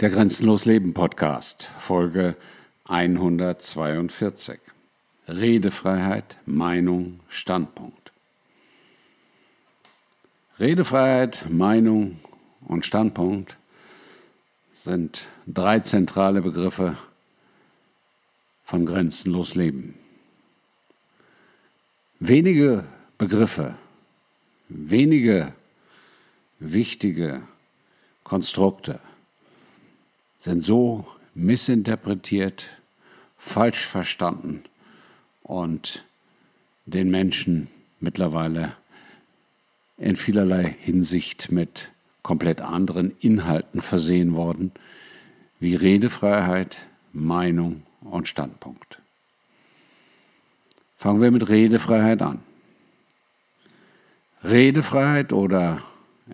Der Grenzenlos Leben Podcast, Folge 142. Redefreiheit, Meinung, Standpunkt. Redefreiheit, Meinung und Standpunkt sind drei zentrale Begriffe von Grenzenlos Leben. Wenige Begriffe, wenige wichtige Konstrukte sind so missinterpretiert, falsch verstanden und den Menschen mittlerweile in vielerlei Hinsicht mit komplett anderen Inhalten versehen worden, wie Redefreiheit, Meinung und Standpunkt. Fangen wir mit Redefreiheit an. Redefreiheit oder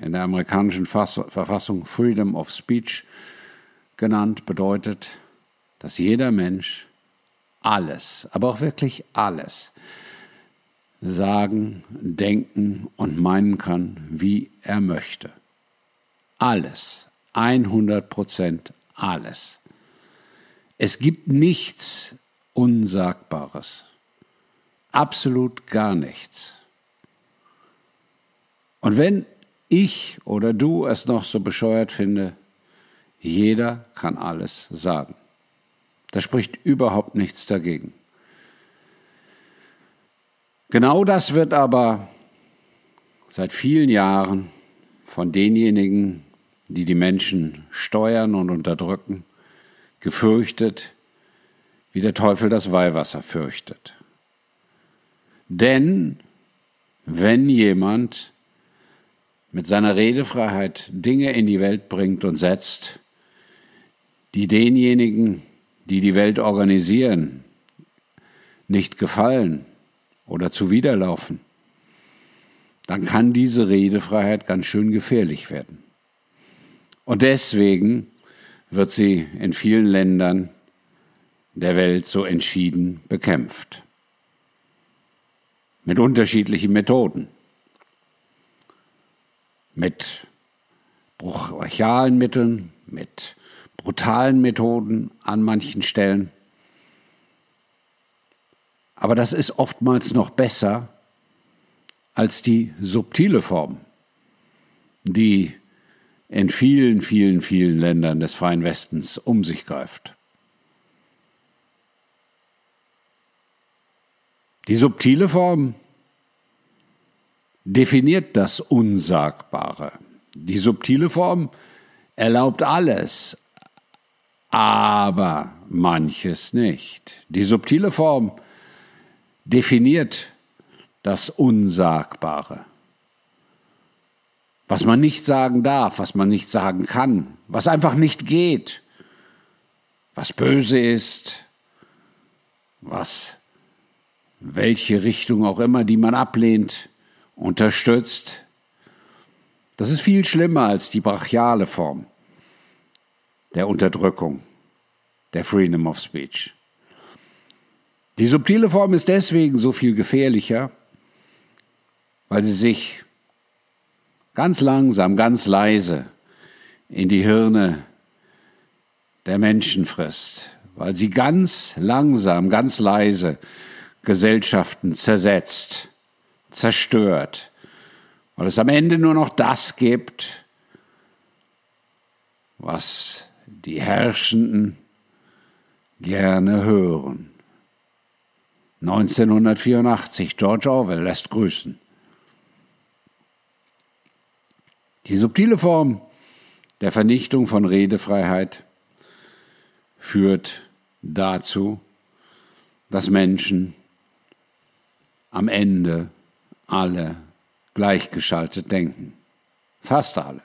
in der amerikanischen Verfassung Freedom of Speech genannt bedeutet, dass jeder Mensch alles, aber auch wirklich alles sagen, denken und meinen kann, wie er möchte. Alles, 100 Prozent alles. Es gibt nichts Unsagbares, absolut gar nichts. Und wenn ich oder du es noch so bescheuert finde, jeder kann alles sagen. Da spricht überhaupt nichts dagegen. Genau das wird aber seit vielen Jahren von denjenigen, die die Menschen steuern und unterdrücken, gefürchtet, wie der Teufel das Weihwasser fürchtet. Denn wenn jemand mit seiner Redefreiheit Dinge in die Welt bringt und setzt, die denjenigen, die die Welt organisieren, nicht gefallen oder zuwiderlaufen, dann kann diese Redefreiheit ganz schön gefährlich werden. Und deswegen wird sie in vielen Ländern der Welt so entschieden bekämpft. Mit unterschiedlichen Methoden. Mit brachialen Mitteln, mit brutalen Methoden an manchen Stellen. Aber das ist oftmals noch besser als die subtile Form, die in vielen, vielen, vielen Ländern des freien Westens um sich greift. Die subtile Form definiert das Unsagbare. Die subtile Form erlaubt alles, aber manches nicht. Die subtile Form definiert das Unsagbare. Was man nicht sagen darf, was man nicht sagen kann, was einfach nicht geht, was böse ist, was welche Richtung auch immer, die man ablehnt, unterstützt. Das ist viel schlimmer als die brachiale Form der Unterdrückung, der Freedom of Speech. Die subtile Form ist deswegen so viel gefährlicher, weil sie sich ganz langsam, ganz leise in die Hirne der Menschen frisst, weil sie ganz langsam, ganz leise Gesellschaften zersetzt, zerstört, weil es am Ende nur noch das gibt, was die Herrschenden gerne hören. 1984, George Orwell lässt grüßen. Die subtile Form der Vernichtung von Redefreiheit führt dazu, dass Menschen am Ende alle gleichgeschaltet denken. Fast alle.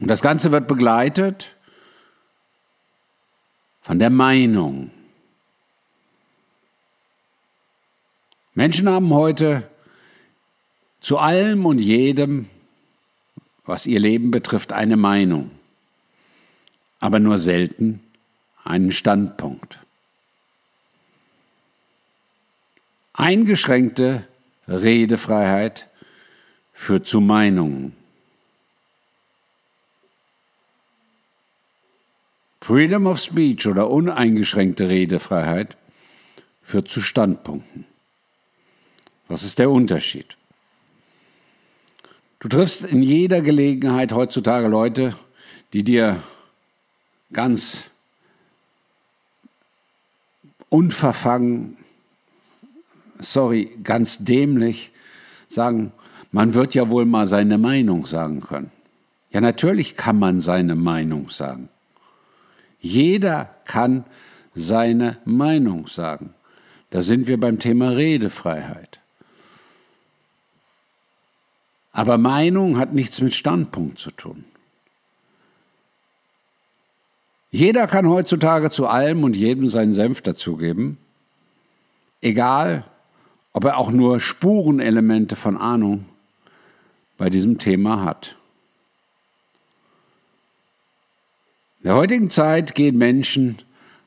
Und das Ganze wird begleitet von der Meinung. Menschen haben heute zu allem und jedem, was ihr Leben betrifft, eine Meinung, aber nur selten einen Standpunkt. Eingeschränkte Redefreiheit führt zu Meinungen. Freedom of Speech oder uneingeschränkte Redefreiheit führt zu Standpunkten. Was ist der Unterschied? Du triffst in jeder Gelegenheit heutzutage Leute, die dir ganz unverfangen, sorry, ganz dämlich sagen, man wird ja wohl mal seine Meinung sagen können. Ja, natürlich kann man seine Meinung sagen. Jeder kann seine Meinung sagen. Da sind wir beim Thema Redefreiheit. Aber Meinung hat nichts mit Standpunkt zu tun. Jeder kann heutzutage zu allem und jedem seinen Senf dazugeben, egal ob er auch nur Spurenelemente von Ahnung bei diesem Thema hat. In der heutigen Zeit gehen Menschen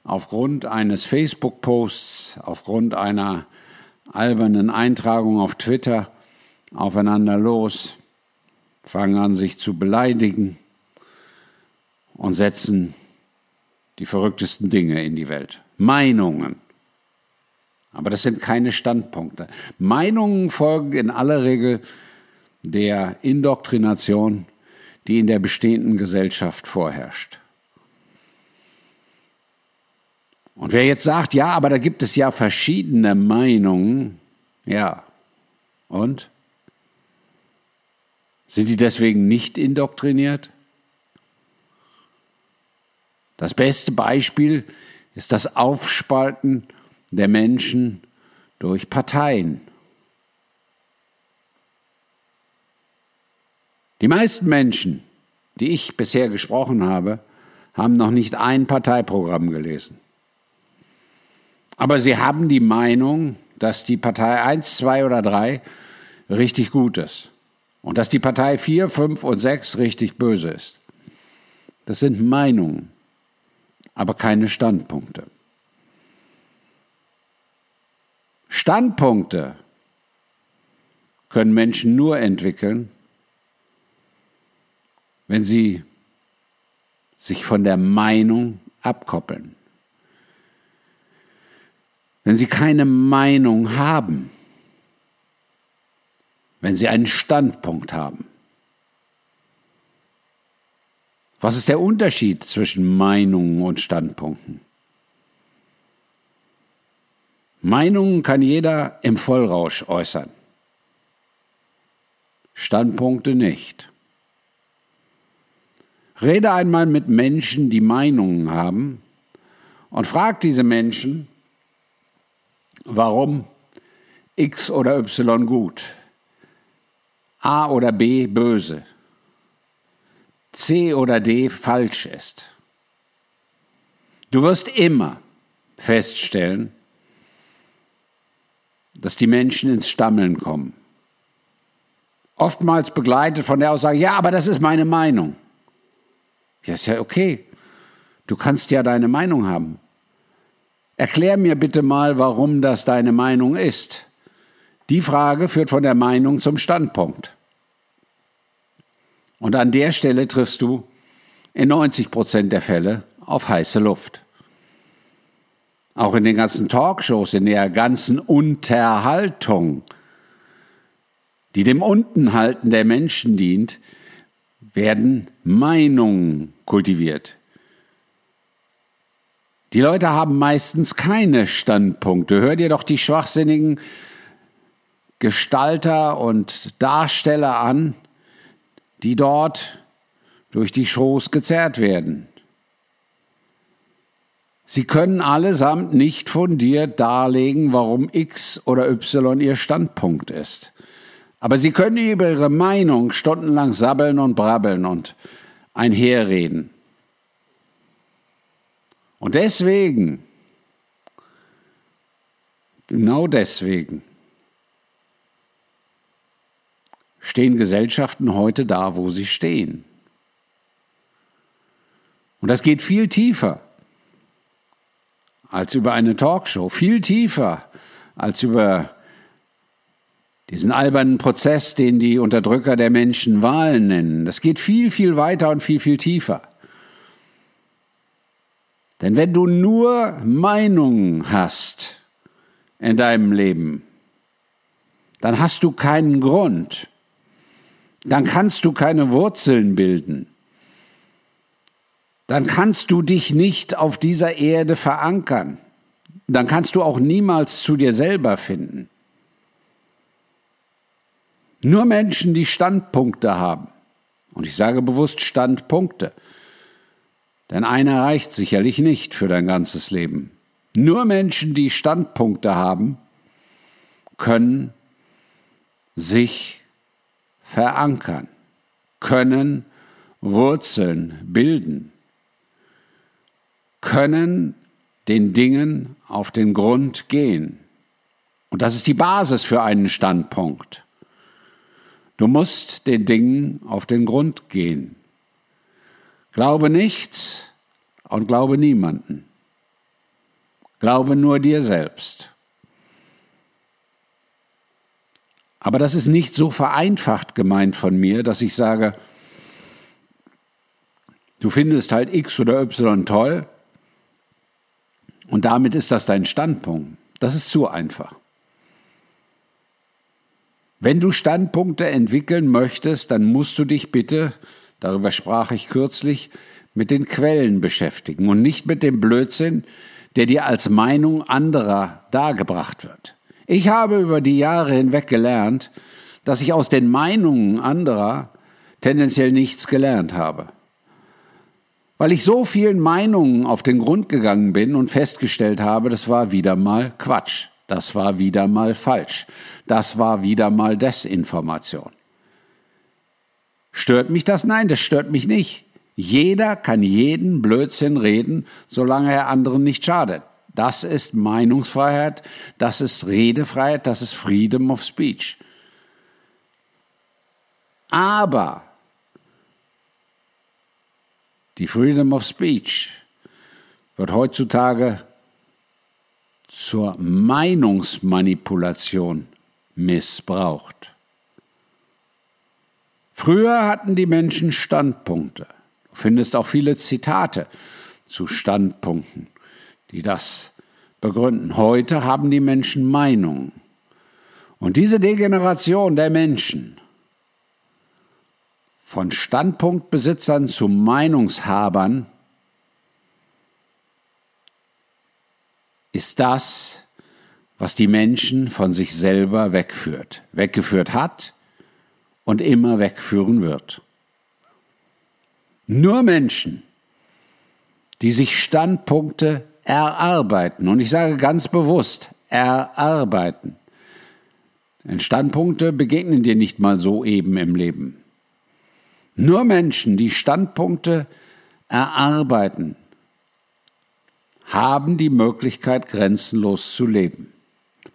aufgrund eines Facebook-Posts, aufgrund einer albernen Eintragung auf Twitter aufeinander los, fangen an, sich zu beleidigen und setzen die verrücktesten Dinge in die Welt. Meinungen. Aber das sind keine Standpunkte. Meinungen folgen in aller Regel der Indoktrination, die in der bestehenden Gesellschaft vorherrscht. Und wer jetzt sagt, ja, aber da gibt es ja verschiedene Meinungen, ja, und? Sind die deswegen nicht indoktriniert? Das beste Beispiel ist das Aufspalten der Menschen durch Parteien. Die meisten Menschen, die ich bisher gesprochen habe, haben noch nicht ein Parteiprogramm gelesen. Aber sie haben die Meinung, dass die Partei 1, 2 oder 3 richtig gut ist. Und dass die Partei 4, 5 und 6 richtig böse ist. Das sind Meinungen, aber keine Standpunkte. Standpunkte können Menschen nur entwickeln, wenn sie sich von der Meinung abkoppeln. Wenn sie keine Meinung haben, wenn sie einen Standpunkt haben. Was ist der Unterschied zwischen Meinungen und Standpunkten? Meinungen kann jeder im Vollrausch äußern, Standpunkte nicht. Rede einmal mit Menschen, die Meinungen haben, und frag diese Menschen, warum X oder Y gut, A oder B böse, C oder D falsch ist. Du wirst immer feststellen, dass die Menschen ins Stammeln kommen. Oftmals begleitet von der Aussage, ja, aber das ist meine Meinung. Ja, ist ja okay. Du kannst ja deine Meinung haben. Erklär mir bitte mal, warum das deine Meinung ist. Die Frage führt von der Meinung zum Standpunkt. Und an der Stelle triffst du in 90 Prozent der Fälle auf heiße Luft. Auch in den ganzen Talkshows, in der ganzen Unterhaltung, die dem Untenhalten der Menschen dient, werden Meinungen kultiviert. Die Leute haben meistens keine Standpunkte. Hör dir doch die schwachsinnigen Gestalter und Darsteller an, die dort durch die Shows gezerrt werden. Sie können allesamt nicht fundiert darlegen, warum X oder Y ihr Standpunkt ist. Aber sie können über ihre Meinung stundenlang sabbeln und brabbeln und einherreden. Und deswegen, genau deswegen, stehen Gesellschaften heute da, wo sie stehen. Und das geht viel tiefer als über eine Talkshow, viel tiefer als über diesen albernen Prozess, den die Unterdrücker der Menschen Wahlen nennen. Das geht viel, viel weiter und viel, viel tiefer. Denn wenn du nur Meinungen hast in deinem Leben, dann hast du keinen Grund, dann kannst du keine Wurzeln bilden, dann kannst du dich nicht auf dieser Erde verankern, dann kannst du auch niemals zu dir selber finden. Nur Menschen, die Standpunkte haben, und ich sage bewusst Standpunkte, denn einer reicht sicherlich nicht für dein ganzes Leben. Nur Menschen, die Standpunkte haben, können sich verankern, können Wurzeln bilden, können den Dingen auf den Grund gehen. Und das ist die Basis für einen Standpunkt. Du musst den Dingen auf den Grund gehen. Glaube nichts und glaube niemanden. Glaube nur dir selbst. Aber das ist nicht so vereinfacht gemeint von mir, dass ich sage, du findest halt X oder Y toll und damit ist das dein Standpunkt. Das ist zu einfach. Wenn du Standpunkte entwickeln möchtest, dann musst du dich bitte, darüber sprach ich kürzlich, mit den Quellen beschäftigen und nicht mit dem Blödsinn, der dir als Meinung anderer dargebracht wird. Ich habe über die Jahre hinweg gelernt, dass ich aus den Meinungen anderer tendenziell nichts gelernt habe. Weil ich so vielen Meinungen auf den Grund gegangen bin und festgestellt habe, das war wieder mal Quatsch. Das war wieder mal falsch. Das war wieder mal Desinformation. Stört mich das? Nein, das stört mich nicht. Jeder kann jeden Blödsinn reden, solange er anderen nicht schadet. Das ist Meinungsfreiheit, das ist Redefreiheit, das ist Freedom of Speech. Aber die Freedom of Speech wird heutzutage zur Meinungsmanipulation missbraucht. Früher hatten die Menschen Standpunkte. Du findest auch viele Zitate zu Standpunkten, die das begründen. Heute haben die Menschen Meinungen. Und diese Degeneration der Menschen von Standpunktbesitzern zu Meinungshabern ist das, was die Menschen von sich selber wegführt, weggeführt hat und immer wegführen wird. Nur Menschen, die sich Standpunkte erarbeiten, und ich sage ganz bewusst, erarbeiten. Denn Standpunkte begegnen dir nicht mal so eben im Leben. Nur Menschen, die Standpunkte erarbeiten, haben die Möglichkeit, grenzenlos zu leben.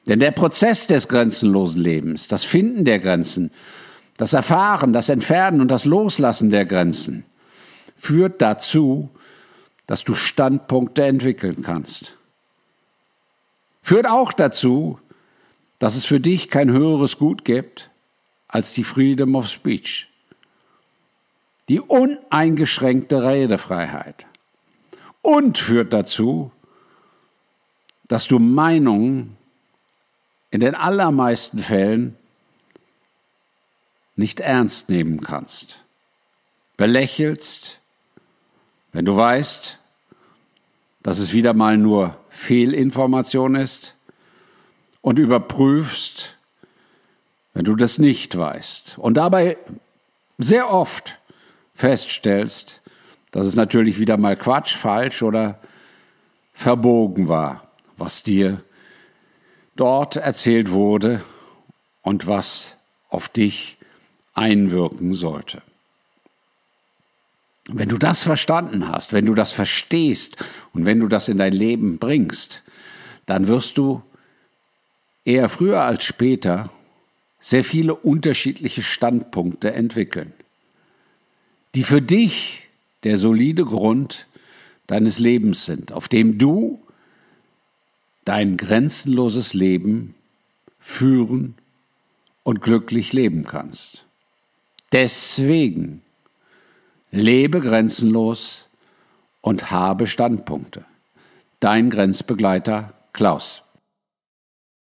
Denn der Prozess des grenzenlosen Lebens, das Finden der Grenzen, das Erfahren, das Entfernen und das Loslassen der Grenzen, führt dazu, dass du Standpunkte entwickeln kannst. Führt auch dazu, dass es für dich kein höheres Gut gibt als die Freedom of Speech, die uneingeschränkte Redefreiheit und führt dazu, dass du Meinungen in den allermeisten Fällen nicht ernst nehmen kannst. Belächelst, wenn du weißt, dass es wieder mal nur Fehlinformation ist und überprüfst, wenn du das nicht weißt. Und dabei sehr oft feststellst, dass es natürlich wieder mal Quatsch, falsch oder verbogen war, was dir dort erzählt wurde und was auf dich einwirken sollte. Wenn du das verstanden hast, wenn du das verstehst und wenn du das in dein Leben bringst, dann wirst du eher früher als später sehr viele unterschiedliche Standpunkte entwickeln, die für dich der solide Grund deines Lebens sind, auf dem du dein grenzenloses Leben führen und glücklich leben kannst. Deswegen lebe grenzenlos und habe Standpunkte. dein Grenzbegleiter Klaus.